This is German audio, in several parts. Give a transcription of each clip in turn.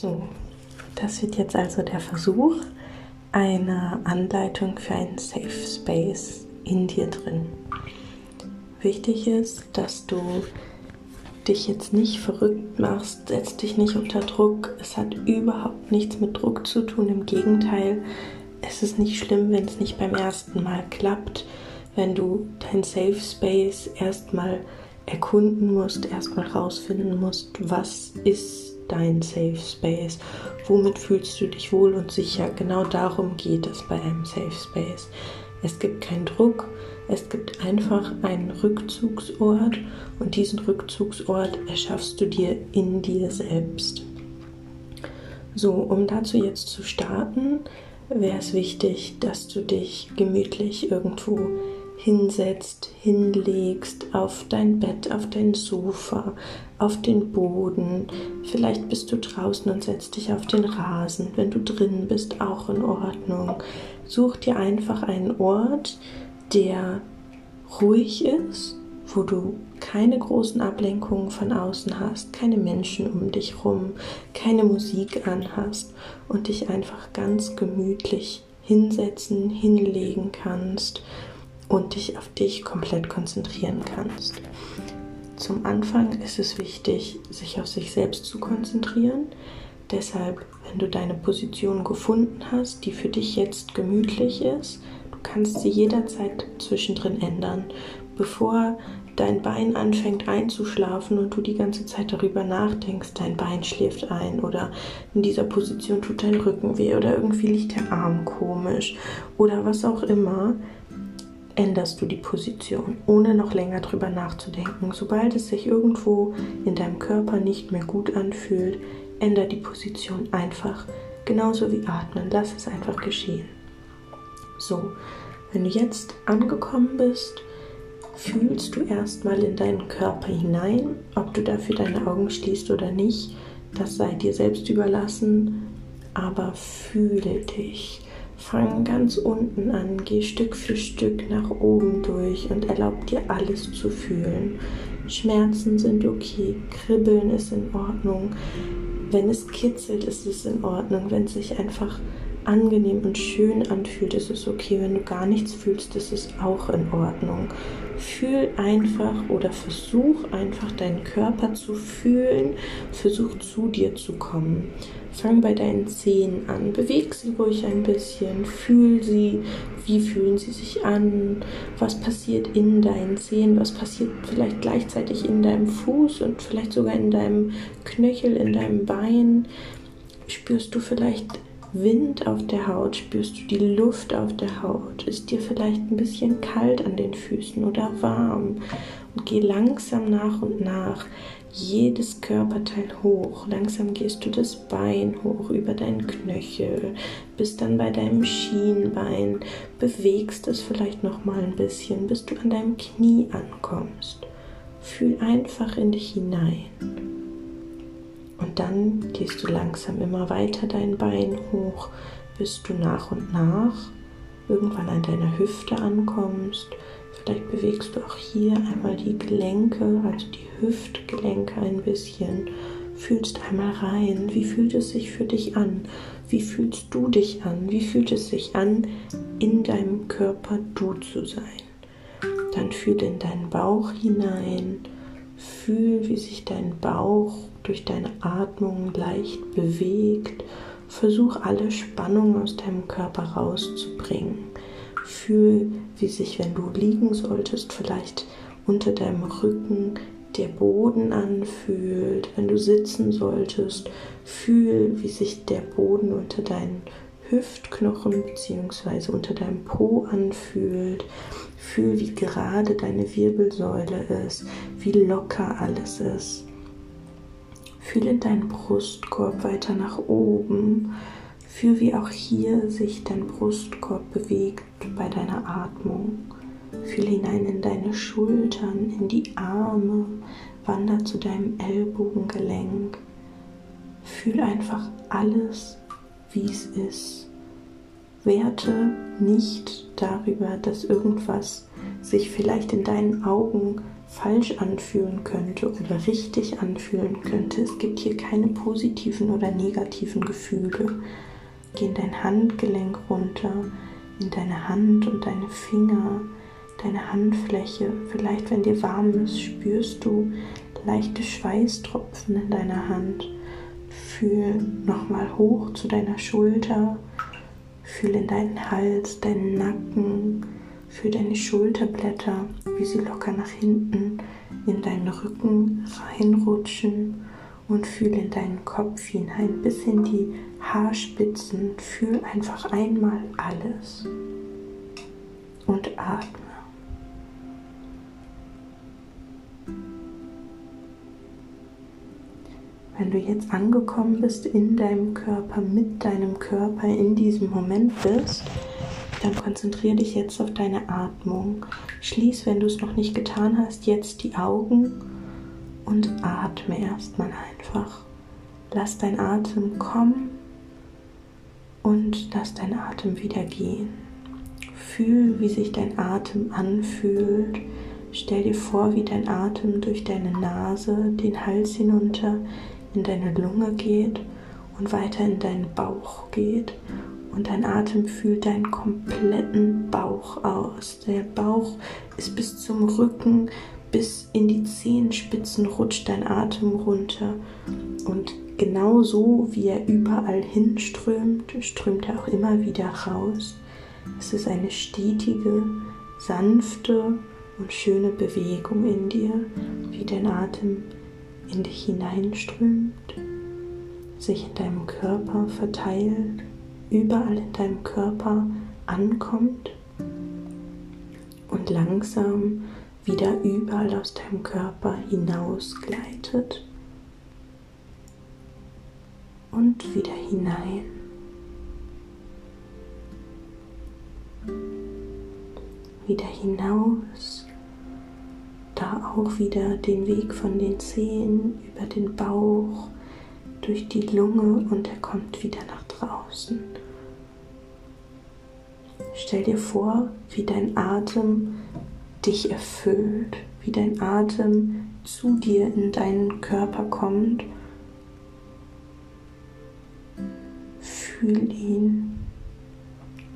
So, das wird jetzt also der Versuch, eine Anleitung für einen Safe Space in dir drin. Wichtig ist, dass du dich jetzt nicht verrückt machst, setz dich nicht unter Druck. Es hat überhaupt nichts mit Druck zu tun. Im Gegenteil, es ist nicht schlimm, wenn es nicht beim ersten Mal klappt, wenn du dein Safe Space erstmal erkunden musst, erstmal rausfinden musst, was ist dein Safe Space, womit fühlst du dich wohl und sicher. Genau darum geht es bei einem Safe Space. Es gibt keinen Druck, es gibt einfach einen Rückzugsort und diesen Rückzugsort erschaffst du dir in dir selbst. So, um dazu jetzt zu starten, wäre es wichtig, dass du dich gemütlich irgendwo hinsetzt, hinlegst, auf dein Bett, auf dein Sofa, auf den Boden. Vielleicht bist du draußen und setzt dich auf den Rasen. Wenn du drin bist, auch in Ordnung. Such dir einfach einen Ort, der ruhig ist, wo du keine großen Ablenkungen von außen hast, keine Menschen um dich rum, keine Musik anhast und dich einfach ganz gemütlich hinsetzen, hinlegen kannst und dich auf dich komplett konzentrieren kannst. Zum Anfang ist es wichtig, sich auf sich selbst zu konzentrieren. Deshalb, wenn du deine Position gefunden hast, die für dich jetzt gemütlich ist, du kannst sie jederzeit zwischendrin ändern, bevor dein Bein anfängt einzuschlafen und du die ganze Zeit darüber nachdenkst, dein Bein schläft ein oder in dieser Position tut dein Rücken weh oder irgendwie liegt der Arm komisch oder was auch immer, änderst du die Position, ohne noch länger drüber nachzudenken. Sobald es sich irgendwo in deinem Körper nicht mehr gut anfühlt, änder die Position einfach. Genauso wie atmen. Lass es einfach geschehen. So, wenn du jetzt angekommen bist, fühlst du erstmal in deinen Körper hinein, ob du dafür deine Augen schließt oder nicht. Das sei dir selbst überlassen, aber fühle dich. Fang ganz unten an, geh Stück für Stück nach oben durch und erlaub dir alles zu fühlen. Schmerzen sind okay, Kribbeln ist in Ordnung. Wenn es kitzelt, ist es in Ordnung. Wenn es sich einfach angenehm und schön anfühlt, ist es okay. Wenn du gar nichts fühlst, ist es auch in Ordnung. Fühl einfach oder versuch einfach deinen Körper zu fühlen. Versuch zu dir zu kommen. Fang bei deinen Zehen an. Beweg sie ruhig ein bisschen. Fühl sie. Wie fühlen sie sich an? Was passiert in deinen Zehen? Was passiert vielleicht gleichzeitig in deinem Fuß und vielleicht sogar in deinem Knöchel, in deinem Bein? Spürst du vielleicht Wind auf der Haut? Spürst du die Luft auf der Haut? Ist dir vielleicht ein bisschen kalt an den Füßen oder warm? Und geh langsam nach und nach jedes Körperteil hoch. Langsam gehst du das Bein hoch über deinen Knöchel, bist dann bei deinem Schienbein, bewegst es vielleicht noch mal ein bisschen, bis du an deinem Knie ankommst. Fühl einfach in dich hinein. Und dann gehst du langsam immer weiter dein Bein hoch, bis du nach und nach irgendwann an deiner Hüfte ankommst Vielleicht bewegst du auch hier einmal die Gelenke, also die Hüftgelenke ein bisschen. Fühlst einmal rein. Wie fühlt es sich für dich an? Wie fühlst du dich an? Wie fühlt es sich an, in deinem Körper du zu sein? Dann fühl in deinen Bauch hinein. Fühl, wie sich dein Bauch durch deine Atmung leicht bewegt. Versuch alle Spannung aus deinem Körper rauszubringen. Fühl, wie sich, wenn du liegen solltest, vielleicht unter deinem Rücken der Boden anfühlt. Wenn du sitzen solltest, fühl, wie sich der Boden unter deinen Hüftknochen bzw. unter deinem Po anfühlt. Fühl, wie gerade deine Wirbelsäule ist, wie locker alles ist. Fühl in deinen Brustkorb weiter nach oben. Fühl, wie auch hier sich dein Brustkorb bewegt bei deiner Atmung. Fühl hinein in deine Schultern, in die Arme, wander zu deinem Ellbogengelenk. Fühl einfach alles, wie es ist. Werte nicht darüber, dass irgendwas sich vielleicht in deinen Augen falsch anfühlen könnte oder richtig anfühlen könnte. Es gibt hier keine positiven oder negativen Gefühle. Geh in dein Handgelenk runter, in deine Hand und deine Finger, deine Handfläche. Vielleicht, wenn dir warm ist, spürst du leichte Schweißtropfen in deiner Hand. Fühl nochmal hoch zu deiner Schulter. Fühl in deinen Hals, deinen Nacken. Fühl deine Schulterblätter, wie sie locker nach hinten in deinen Rücken reinrutschen und fühl in deinen Kopf hinein bis in die Haarspitzen. Fühl einfach einmal alles und atme. Wenn du jetzt angekommen bist in deinem Körper, mit deinem Körper in diesem Moment bist, dann konzentriere dich jetzt auf deine Atmung. Schließ, wenn du es noch nicht getan hast, jetzt die Augen und atme erstmal einfach. Lass dein Atem kommen und lass dein Atem wieder gehen. Fühl, wie sich dein Atem anfühlt. Stell dir vor, wie dein Atem durch deine Nase den Hals hinunter in deine Lunge geht und weiter in deinen Bauch geht. Und dein Atem fühlt deinen kompletten Bauch aus. Der Bauch ist bis zum Rücken, bis in die Zehenspitzen rutscht dein Atem runter. Und genauso wie er überall hinströmt, strömt er auch immer wieder raus. Es ist eine stetige, sanfte und schöne Bewegung in dir, wie dein Atem in dich hineinströmt, sich in deinem Körper verteilt, überall in deinem Körper ankommt und langsam wieder überall aus deinem Körper hinausgleitet und wieder hinein. Wieder hinaus da auch wieder den Weg von den Zehen über den Bauch, durch die Lunge und er kommt wieder nach draußen. Stell dir vor, wie dein Atem dich erfüllt, wie dein Atem zu dir in deinen Körper kommt. Fühl ihn,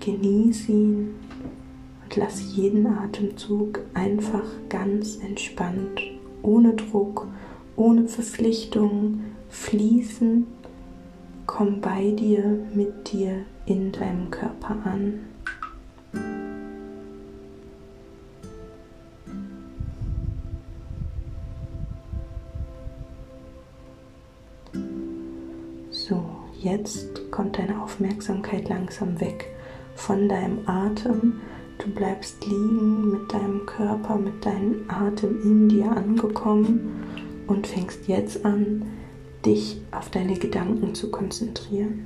genieß ihn lass jeden Atemzug einfach ganz entspannt, ohne Druck, ohne Verpflichtung fließen. Komm bei dir, mit dir in deinem Körper an. So, jetzt kommt deine Aufmerksamkeit langsam weg von deinem Atem Du bleibst liegen mit deinem Körper, mit deinem Atem in dir angekommen und fängst jetzt an, dich auf deine Gedanken zu konzentrieren.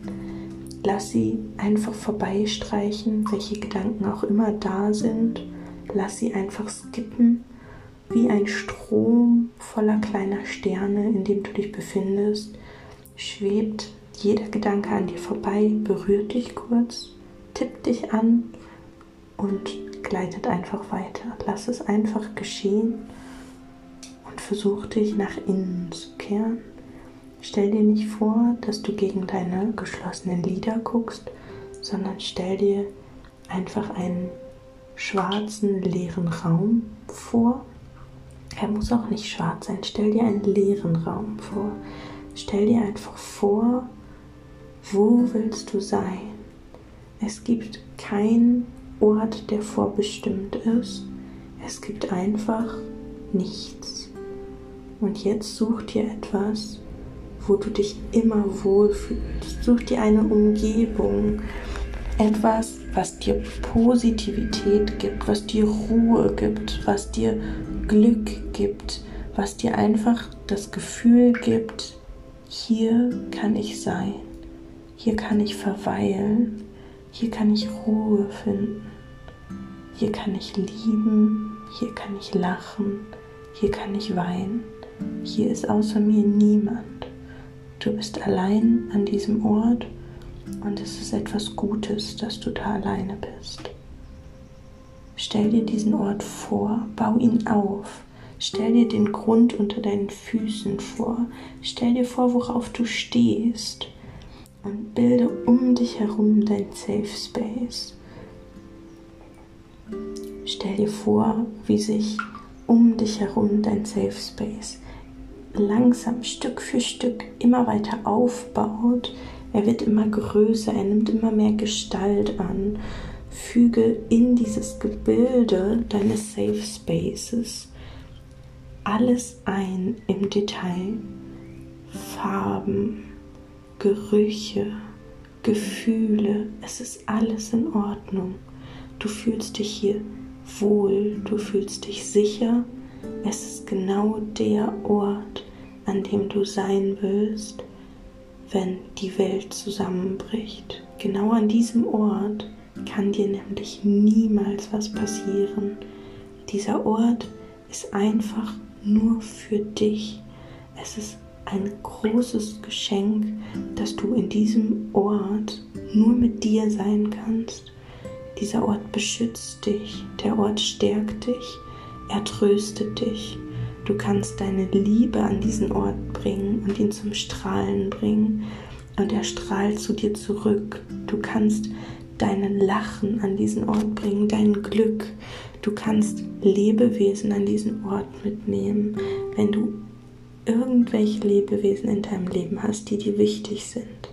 Lass sie einfach vorbeistreichen, welche Gedanken auch immer da sind. Lass sie einfach skippen, wie ein Strom voller kleiner Sterne, in dem du dich befindest. Schwebt jeder Gedanke an dir vorbei, berührt dich kurz, tippt dich an und gleitet einfach weiter. Lass es einfach geschehen und versuch dich nach innen zu kehren. Stell dir nicht vor, dass du gegen deine geschlossenen Lider guckst, sondern stell dir einfach einen schwarzen, leeren Raum vor. Er muss auch nicht schwarz sein. Stell dir einen leeren Raum vor. Stell dir einfach vor, wo willst du sein? Es gibt kein Ort, der vorbestimmt ist. Es gibt einfach nichts. Und jetzt such dir etwas, wo du dich immer wohlfühlst. Such dir eine Umgebung, etwas, was dir Positivität gibt, was dir Ruhe gibt, was dir Glück gibt, was dir einfach das Gefühl gibt, hier kann ich sein, hier kann ich verweilen, hier kann ich Ruhe finden. Hier kann ich lieben, hier kann ich lachen, hier kann ich weinen. Hier ist außer mir niemand. Du bist allein an diesem Ort und es ist etwas Gutes, dass du da alleine bist. Stell dir diesen Ort vor, bau ihn auf. Stell dir den Grund unter deinen Füßen vor. Stell dir vor, worauf du stehst. Und bilde um dich herum dein Safe Space. Stell dir vor, wie sich um dich herum dein Safe Space langsam Stück für Stück immer weiter aufbaut. Er wird immer größer, er nimmt immer mehr Gestalt an. Füge in dieses Gebilde deines Safe Spaces alles ein im Detail. Farben, Gerüche, Gefühle, es ist alles in Ordnung. Du fühlst dich hier wohl, du fühlst dich sicher. Es ist genau der Ort, an dem du sein willst, wenn die Welt zusammenbricht. Genau an diesem Ort kann dir nämlich niemals was passieren. Dieser Ort ist einfach nur für dich. Es ist ein großes Geschenk, dass du in diesem Ort nur mit dir sein kannst. Dieser Ort beschützt dich, der Ort stärkt dich, er tröstet dich. Du kannst deine Liebe an diesen Ort bringen und ihn zum Strahlen bringen und er strahlt zu dir zurück. Du kannst deinen Lachen an diesen Ort bringen, dein Glück. Du kannst Lebewesen an diesen Ort mitnehmen, wenn du irgendwelche Lebewesen in deinem Leben hast, die dir wichtig sind.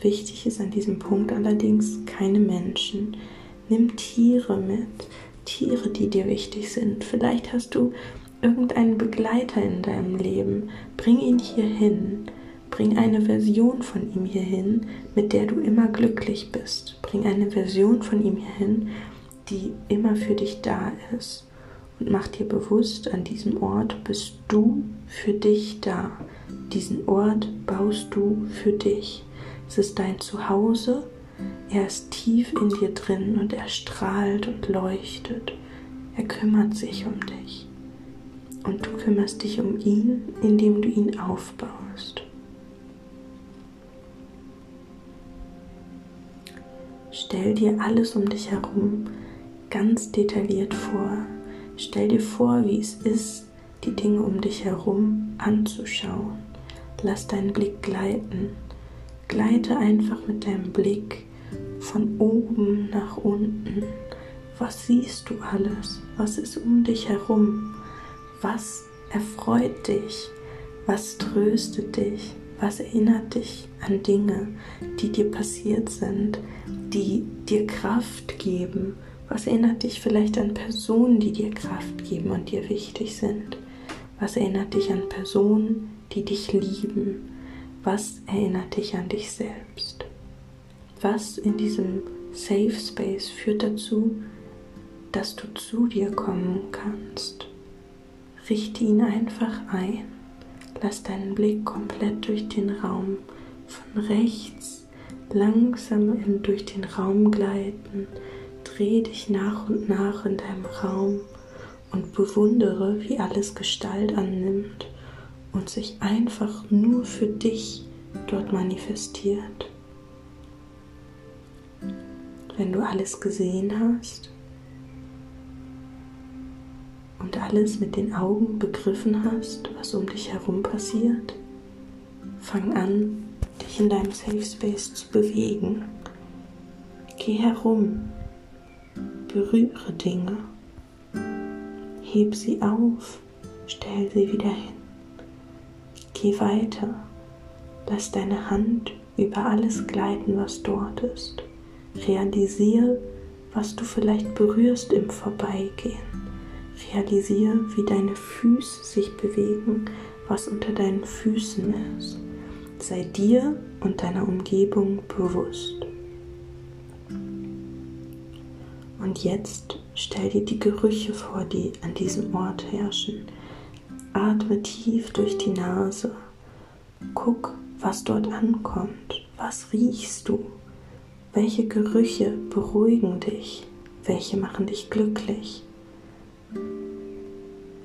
Wichtig ist an diesem Punkt allerdings keine Menschen. Nimm Tiere mit, Tiere, die dir wichtig sind. Vielleicht hast du irgendeinen Begleiter in deinem Leben. Bring ihn hier hin. Bring eine Version von ihm hierhin, mit der du immer glücklich bist. Bring eine Version von ihm hierhin, die immer für dich da ist. Und mach dir bewusst, an diesem Ort bist du für dich da. Diesen Ort baust du für dich. Es ist dein Zuhause. Er ist tief in dir drin und er strahlt und leuchtet. Er kümmert sich um dich. Und du kümmerst dich um ihn, indem du ihn aufbaust. Stell dir alles um dich herum ganz detailliert vor. Stell dir vor, wie es ist, die Dinge um dich herum anzuschauen. Lass deinen Blick gleiten. Gleite einfach mit deinem Blick von oben nach unten. Was siehst du alles? Was ist um dich herum? Was erfreut dich? Was tröstet dich? Was erinnert dich an Dinge, die dir passiert sind, die dir Kraft geben? Was erinnert dich vielleicht an Personen, die dir Kraft geben und dir wichtig sind? Was erinnert dich an Personen, die dich lieben? Was erinnert dich an dich selbst? Was in diesem Safe Space führt dazu, dass du zu dir kommen kannst? Richte ihn einfach ein. Lass deinen Blick komplett durch den Raum von rechts langsam durch den Raum gleiten. Dreh dich nach und nach in deinem Raum und bewundere, wie alles Gestalt annimmt und sich einfach nur für dich dort manifestiert. Wenn du alles gesehen hast, und alles mit den Augen begriffen hast, was um dich herum passiert, fang an, dich in deinem Safe Space zu bewegen. Geh herum, berühre Dinge, heb sie auf, stell sie wieder hin. Geh weiter, lass deine Hand über alles gleiten, was dort ist. Realisiere, was du vielleicht berührst im Vorbeigehen. Realisiere, wie deine Füße sich bewegen, was unter deinen Füßen ist. Sei dir und deiner Umgebung bewusst. Und jetzt stell dir die Gerüche vor, die an diesem Ort herrschen. Atme tief durch die Nase. Guck, was dort ankommt. Was riechst du? Welche Gerüche beruhigen dich? Welche machen dich glücklich?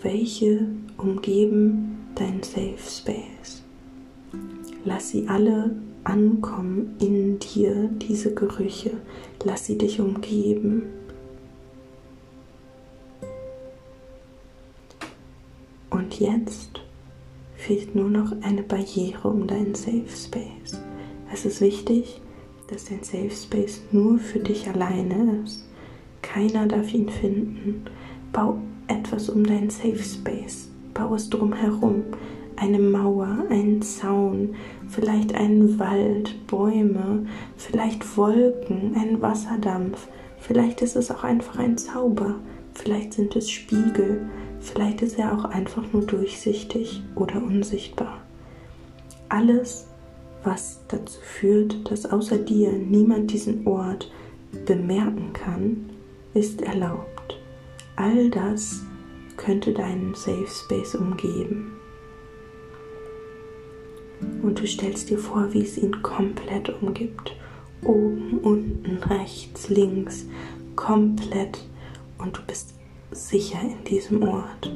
welche umgeben dein Safe Space. Lass sie alle ankommen in dir, diese Gerüche. Lass sie dich umgeben. Jetzt fehlt nur noch eine Barriere um deinen Safe Space. Es ist wichtig, dass dein Safe Space nur für dich alleine ist. Keiner darf ihn finden. Bau etwas um deinen Safe Space. Bau es drumherum. Eine Mauer, einen Zaun, vielleicht einen Wald, Bäume, vielleicht Wolken, einen Wasserdampf. Vielleicht ist es auch einfach ein Zauber. Vielleicht sind es Spiegel. Vielleicht ist er auch einfach nur durchsichtig oder unsichtbar. Alles, was dazu führt, dass außer dir niemand diesen Ort bemerken kann, ist erlaubt. All das könnte deinen Safe Space umgeben. Und du stellst dir vor, wie es ihn komplett umgibt. Oben, unten, rechts, links, komplett. Und du bist sicher in diesem Ort.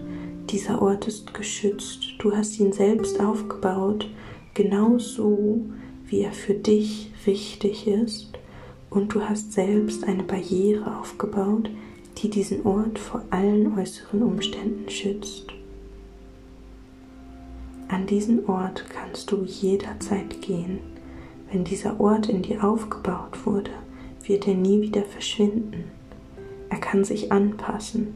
Dieser Ort ist geschützt. Du hast ihn selbst aufgebaut, genauso wie er für dich richtig ist. Und du hast selbst eine Barriere aufgebaut, die diesen Ort vor allen äußeren Umständen schützt. An diesen Ort kannst du jederzeit gehen. Wenn dieser Ort in dir aufgebaut wurde, wird er nie wieder verschwinden. Er kann sich anpassen.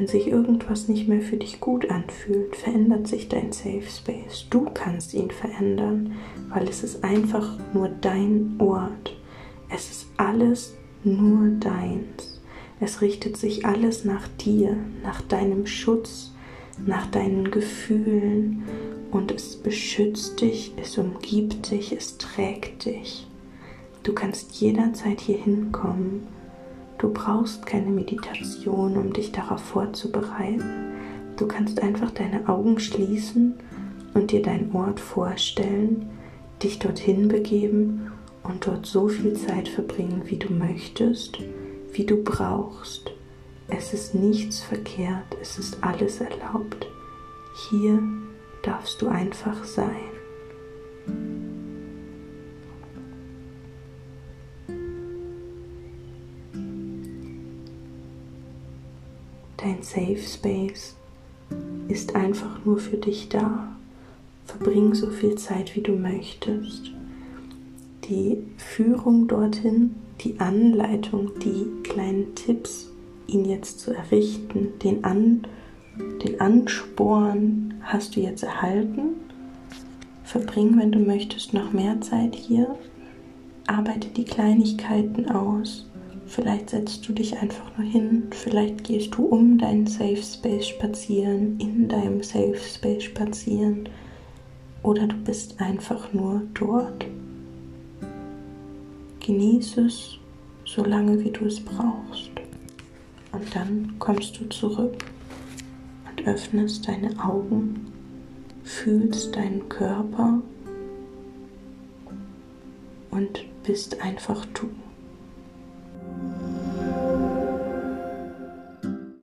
Wenn sich irgendwas nicht mehr für dich gut anfühlt, verändert sich dein Safe Space. Du kannst ihn verändern, weil es ist einfach nur dein Ort. Es ist alles nur deins. Es richtet sich alles nach dir, nach deinem Schutz, nach deinen Gefühlen und es beschützt dich, es umgibt dich, es trägt dich. Du kannst jederzeit hier hinkommen Du brauchst keine Meditation, um dich darauf vorzubereiten. Du kannst einfach deine Augen schließen und dir deinen Ort vorstellen, dich dorthin begeben und dort so viel Zeit verbringen, wie du möchtest, wie du brauchst. Es ist nichts verkehrt, es ist alles erlaubt. Hier darfst du einfach sein. Safe Space ist einfach nur für dich da. Verbring so viel Zeit, wie du möchtest. Die Führung dorthin, die Anleitung, die kleinen Tipps, ihn jetzt zu errichten, den, An, den Ansporn hast du jetzt erhalten. Verbring, wenn du möchtest, noch mehr Zeit hier. Arbeite die Kleinigkeiten aus. Vielleicht setzt du dich einfach nur hin, vielleicht gehst du um deinen Safe Space spazieren, in deinem Safe Space spazieren oder du bist einfach nur dort. Genieße es so lange, wie du es brauchst. Und dann kommst du zurück und öffnest deine Augen, fühlst deinen Körper und bist einfach du.